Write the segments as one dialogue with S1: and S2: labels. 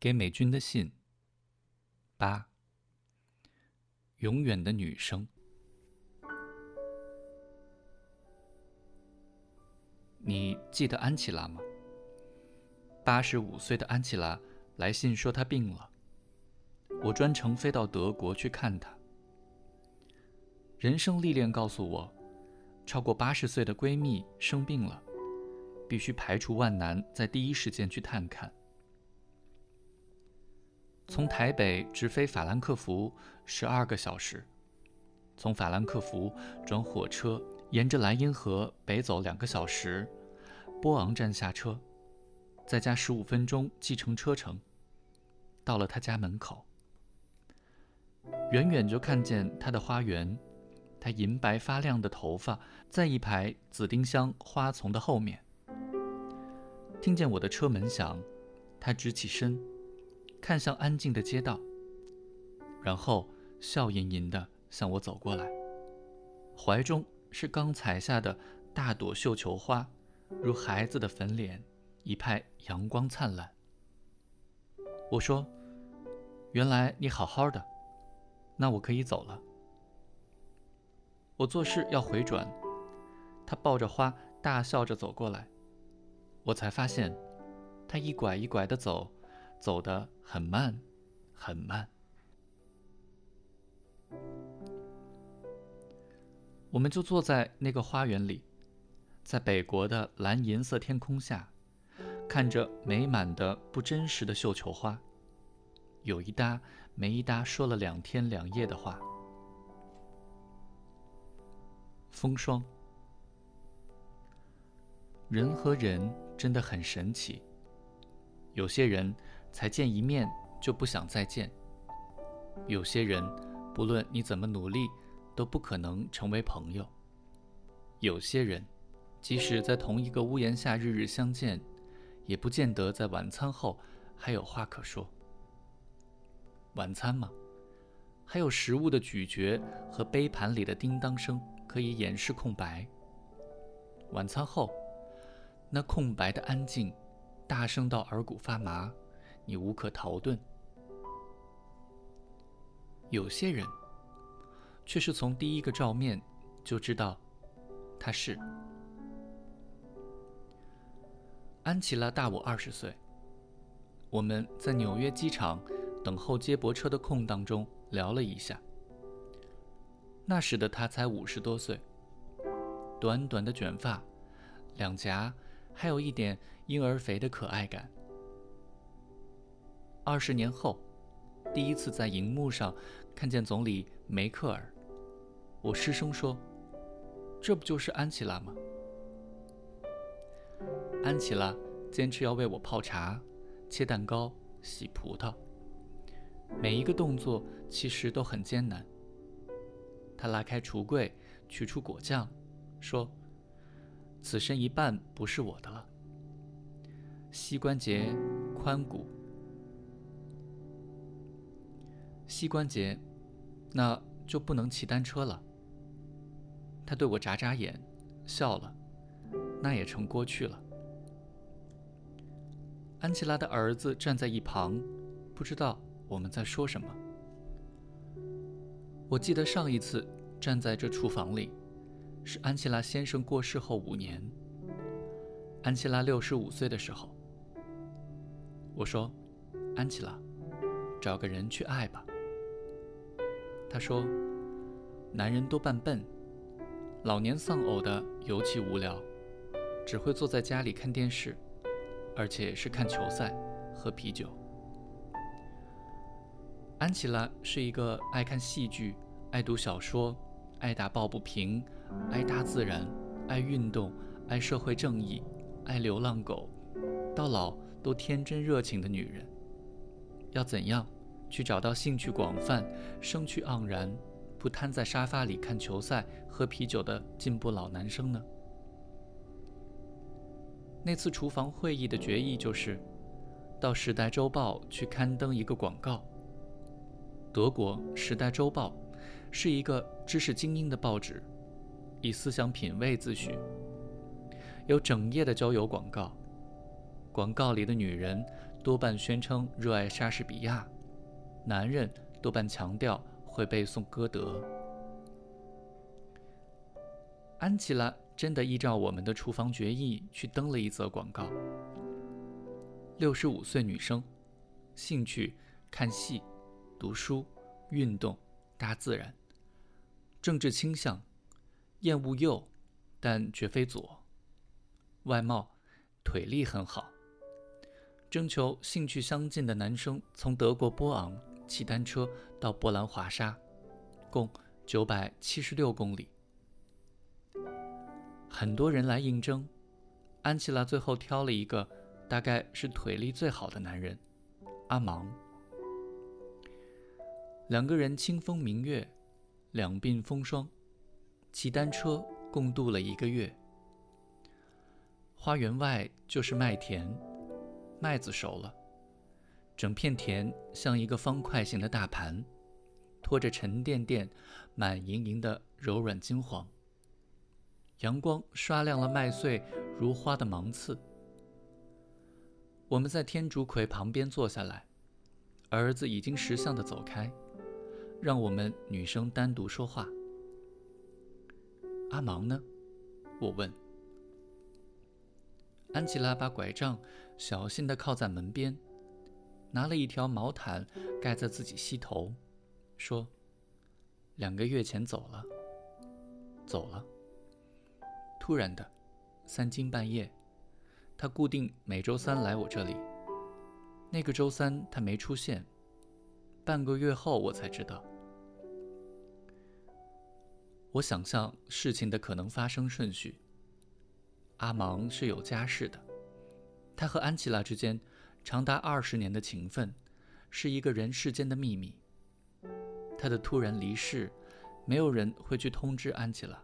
S1: 给美军的信。八。永远的女生。你记得安琪拉吗？八十五岁的安琪拉来信说她病了，我专程飞到德国去看她。人生历练告诉我，超过八十岁的闺蜜生病了，必须排除万难，在第一时间去探看。从台北直飞法兰克福十二个小时，从法兰克福转火车，沿着莱茵河北走两个小时，波昂站下车，再加十五分钟计程车程，到了他家门口。远远就看见他的花园，他银白发亮的头发在一排紫丁香花丛的后面。听见我的车门响，他直起身。看向安静的街道，然后笑吟吟地向我走过来，怀中是刚采下的大朵绣球花，如孩子的粉脸，一派阳光灿烂。我说：“原来你好好的，那我可以走了。”我做事要回转，他抱着花大笑着走过来，我才发现，他一拐一拐地走。走得很慢，很慢。我们就坐在那个花园里，在北国的蓝银色天空下，看着美满的不真实的绣球花，有一搭没一搭说了两天两夜的话。风霜，人和人真的很神奇，有些人。才见一面就不想再见。有些人，不论你怎么努力，都不可能成为朋友。有些人，即使在同一个屋檐下日日相见，也不见得在晚餐后还有话可说。晚餐嘛，还有食物的咀嚼和杯盘里的叮当声可以掩饰空白。晚餐后，那空白的安静，大声到耳骨发麻。你无可逃遁。有些人，却是从第一个照面就知道他是安琪拉。大我二十岁。我们在纽约机场等候接驳车的空档中聊了一下。那时的他才五十多岁，短短的卷发，两颊还有一点婴儿肥的可爱感。二十年后，第一次在荧幕上看见总理梅克尔，我失声说：“这不就是安琪拉吗？”安琪拉坚持要为我泡茶、切蛋糕、洗葡萄，每一个动作其实都很艰难。他拉开橱柜，取出果酱，说：“此生一半不是我的了。膝关节、髋骨。”膝关节，那就不能骑单车了。他对我眨眨眼，笑了，那也成过去了。安琪拉的儿子站在一旁，不知道我们在说什么。我记得上一次站在这厨房里，是安琪拉先生过世后五年。安琪拉六十五岁的时候，我说：“安琪拉，找个人去爱吧。”他说：“男人多半笨，老年丧偶的尤其无聊，只会坐在家里看电视，而且是看球赛、喝啤酒。”安琪拉是一个爱看戏剧、爱读小说、爱打抱不平、爱大自然、爱运动、爱社会正义、爱流浪狗，到老都天真热情的女人。要怎样？去找到兴趣广泛、生趣盎然、不瘫在沙发里看球赛、喝啤酒的进步老男生呢？那次厨房会议的决议就是，到《时代周报》去刊登一个广告。德国《时代周报》是一个知识精英的报纸，以思想品味自诩，有整页的交友广告。广告里的女人多半宣称热爱莎士比亚，男人多半强调会背诵歌德。安琪拉真的依照我们的厨房决议去登了一则广告。六十五岁女生，兴趣看戏、读书、运动、大自然。政治倾向，厌恶右，但绝非左。外貌，腿力很好。征求兴趣相近的男生从德国波昂骑单车到波兰华沙，共九百七十六公里。很多人来应征，安琪拉最后挑了一个，大概是腿力最好的男人，阿芒。两个人清风明月。两鬓风霜，骑单车共度了一个月。花园外就是麦田，麦子熟了，整片田像一个方块形的大盘，托着沉甸甸、满盈盈的柔软金黄。阳光刷亮了麦穗如花的芒刺。我们在天竺葵旁边坐下来，儿子已经识相的走开。让我们女生单独说话。阿芒呢？我问。安琪拉把拐杖小心地靠在门边，拿了一条毛毯盖在自己膝头，说：“两个月前走了，走了。突然的，三更半夜，他固定每周三来我这里。那个周三他没出现，半个月后我才知道。”我想象事情的可能发生顺序。阿芒是有家室的，他和安琪拉之间长达二十年的情分，是一个人世间的秘密。他的突然离世，没有人会去通知安琪拉。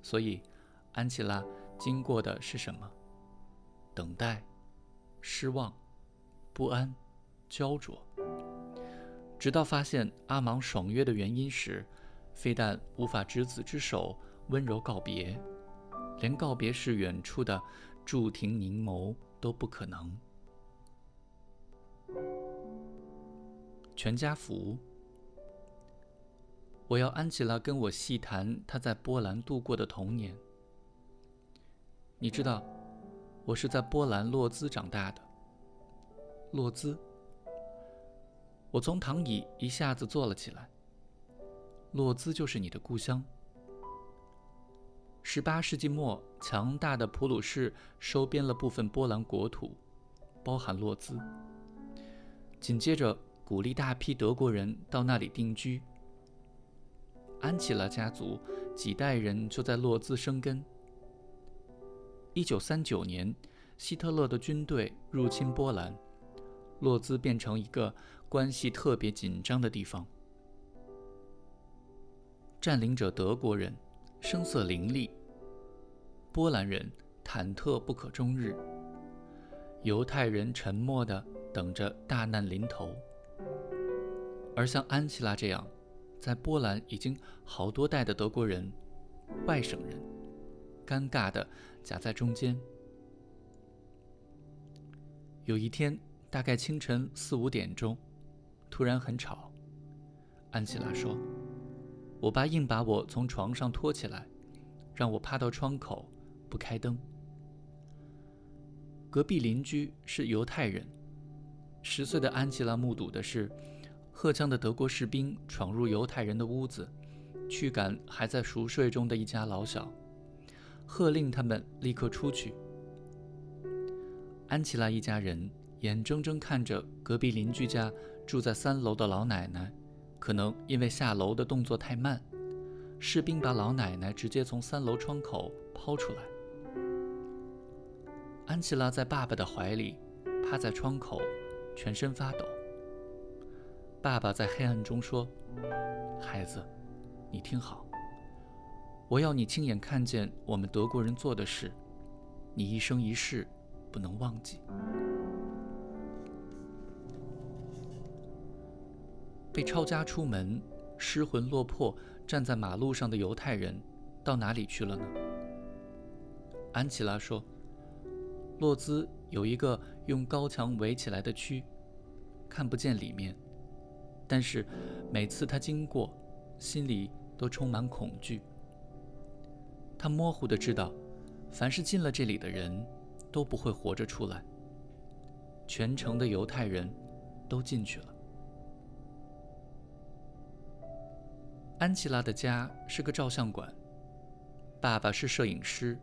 S1: 所以，安琪拉经过的是什么？等待、失望、不安、焦灼，直到发现阿芒爽约的原因时。非但无法执子之手温柔告别，连告别时远处的驻庭凝眸都不可能。全家福。我要安琪拉跟我细谈她在波兰度过的童年。你知道，我是在波兰洛兹长大的。洛兹。我从躺椅一下子坐了起来。洛兹就是你的故乡。十八世纪末，强大的普鲁士收编了部分波兰国土，包含洛兹。紧接着，鼓励大批德国人到那里定居。安琪拉家族几代人就在洛兹生根。一九三九年，希特勒的军队入侵波兰，洛兹变成一个关系特别紧张的地方。占领者德国人声色凌厉，波兰人忐忑不可终日，犹太人沉默地等着大难临头。而像安琪拉这样，在波兰已经好多代的德国人、外省人，尴尬的夹在中间。有一天，大概清晨四五点钟，突然很吵。安琪拉说。我爸硬把我从床上拖起来，让我趴到窗口，不开灯。隔壁邻居是犹太人。十岁的安琪拉目睹的是，荷枪的德国士兵闯入犹太人的屋子，驱赶还在熟睡中的一家老小，喝令他们立刻出去。安琪拉一家人眼睁睁看着隔壁邻居家住在三楼的老奶奶。可能因为下楼的动作太慢，士兵把老奶奶直接从三楼窗口抛出来。安琪拉在爸爸的怀里，趴在窗口，全身发抖。爸爸在黑暗中说：“孩子，你听好，我要你亲眼看见我们德国人做的事，你一生一世不能忘记。”被抄家出门、失魂落魄站在马路上的犹太人，到哪里去了呢？安琪拉说：“洛兹有一个用高墙围起来的区，看不见里面。但是每次他经过，心里都充满恐惧。他模糊的知道，凡是进了这里的人，都不会活着出来。全城的犹太人都进去了。安琪拉的家是个照相馆，爸爸是摄影师。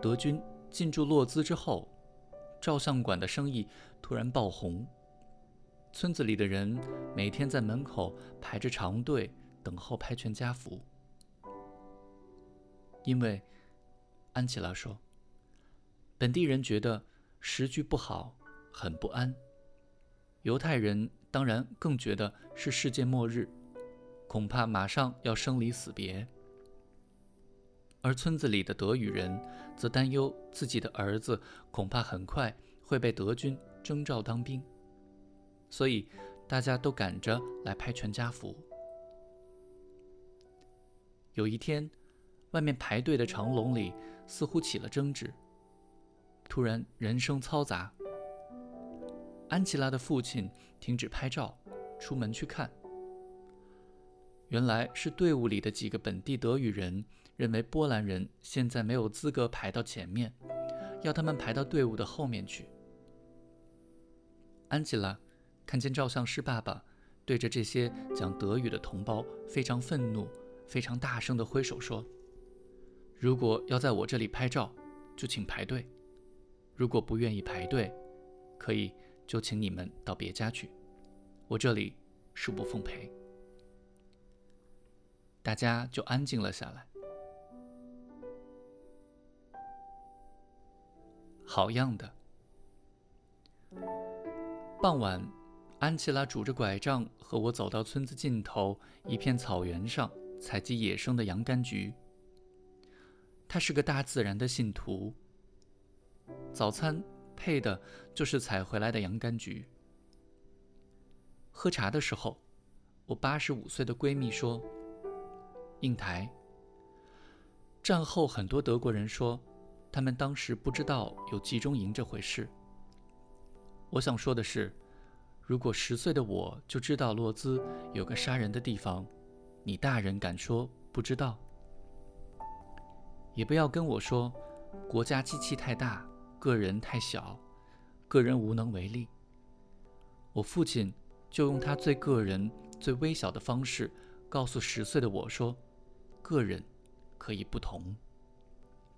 S1: 德军进驻洛兹之后，照相馆的生意突然爆红。村子里的人每天在门口排着长队等候拍全家福，因为安琪拉说，本地人觉得时局不好，很不安。犹太人当然更觉得是世界末日，恐怕马上要生离死别。而村子里的德语人则担忧自己的儿子恐怕很快会被德军征召当兵。所以，大家都赶着来拍全家福。有一天，外面排队的长龙里似乎起了争执。突然，人声嘈杂。安琪拉的父亲停止拍照，出门去看。原来是队伍里的几个本地德语人认为波兰人现在没有资格排到前面，要他们排到队伍的后面去。安琪拉。看见照相师爸爸对着这些讲德语的同胞非常愤怒，非常大声地挥手说：“如果要在我这里拍照，就请排队；如果不愿意排队，可以就请你们到别家去，我这里恕不奉陪。”大家就安静了下来。好样的！傍晚。安琪拉拄着拐杖和我走到村子尽头一片草原上，采集野生的洋甘菊。他是个大自然的信徒。早餐配的就是采回来的洋甘菊。喝茶的时候，我八十五岁的闺蜜说：“应台，战后很多德国人说，他们当时不知道有集中营这回事。我想说的是。”如果十岁的我就知道洛兹有个杀人的地方，你大人敢说不知道？也不要跟我说，国家机器太大，个人太小，个人无能为力。我父亲就用他最个人、最微小的方式，告诉十岁的我说：个人可以不同，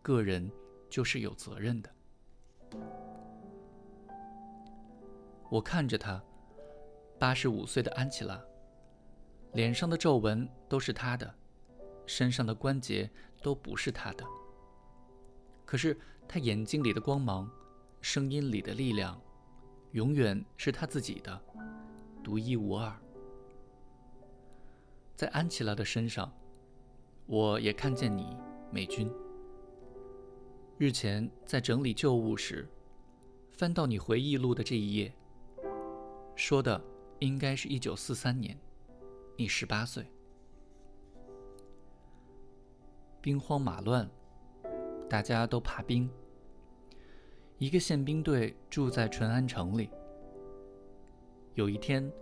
S1: 个人就是有责任的。我看着他。八十五岁的安琪拉，脸上的皱纹都是他的，身上的关节都不是他的。可是他眼睛里的光芒，声音里的力量，永远是他自己的，独一无二。在安琪拉的身上，我也看见你，美君。日前在整理旧物时，翻到你回忆录的这一页，说的。应该是一九四三年，你十八岁。兵荒马乱，大家都怕兵。一个宪兵队住在淳安城里。有一天，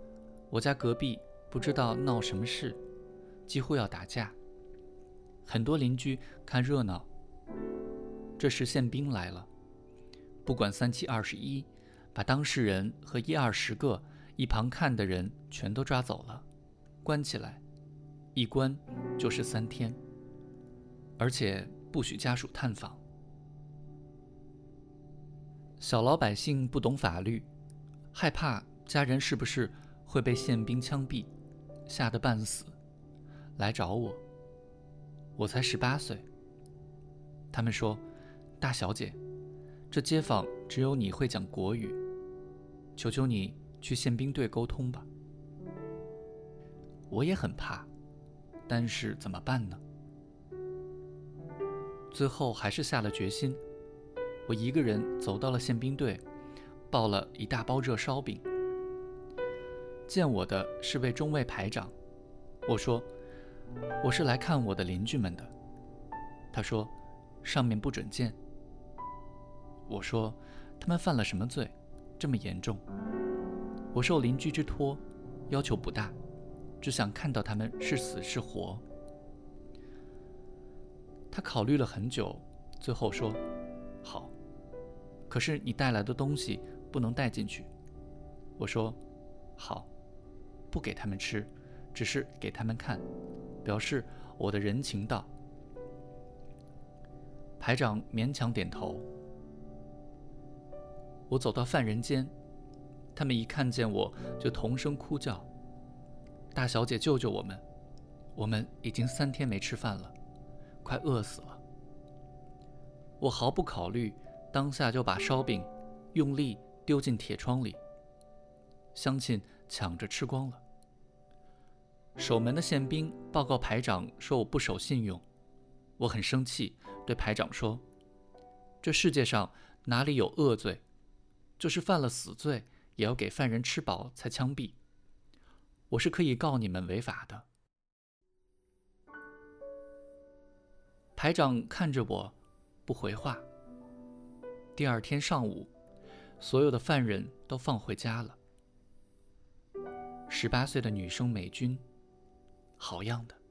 S1: 我家隔壁不知道闹什么事，几乎要打架。很多邻居看热闹。这时宪兵来了，不管三七二十一，把当事人和一二十个。一旁看的人全都抓走了，关起来，一关就是三天，而且不许家属探访。小老百姓不懂法律，害怕家人是不是会被宪兵枪毙，吓得半死，来找我。我才十八岁，他们说：“大小姐，这街坊只有你会讲国语，求求你。”去宪兵队沟通吧。我也很怕，但是怎么办呢？最后还是下了决心。我一个人走到了宪兵队，抱了一大包热烧饼。见我的是位中尉排长，我说：“我是来看我的邻居们的。”他说：“上面不准见。”我说：“他们犯了什么罪，这么严重？我受邻居之托，要求不大，只想看到他们是死是活。他考虑了很久，最后说：“好，可是你带来的东西不能带进去。”我说：“好，不给他们吃，只是给他们看，表示我的人情道。”排长勉强点头。我走到犯人间，他们一看见我就同声哭叫：“大小姐，救救我们！我们已经三天没吃饭了。”快饿死了！我毫不考虑，当下就把烧饼用力丢进铁窗里。乡亲抢着吃光了。守门的宪兵报告排长说我不守信用，我很生气，对排长说：“这世界上哪里有恶罪？就是犯了死罪，也要给犯人吃饱才枪毙。我是可以告你们违法的。”排长看着我，不回话。第二天上午，所有的犯人都放回家了。十八岁的女生美君，好样的。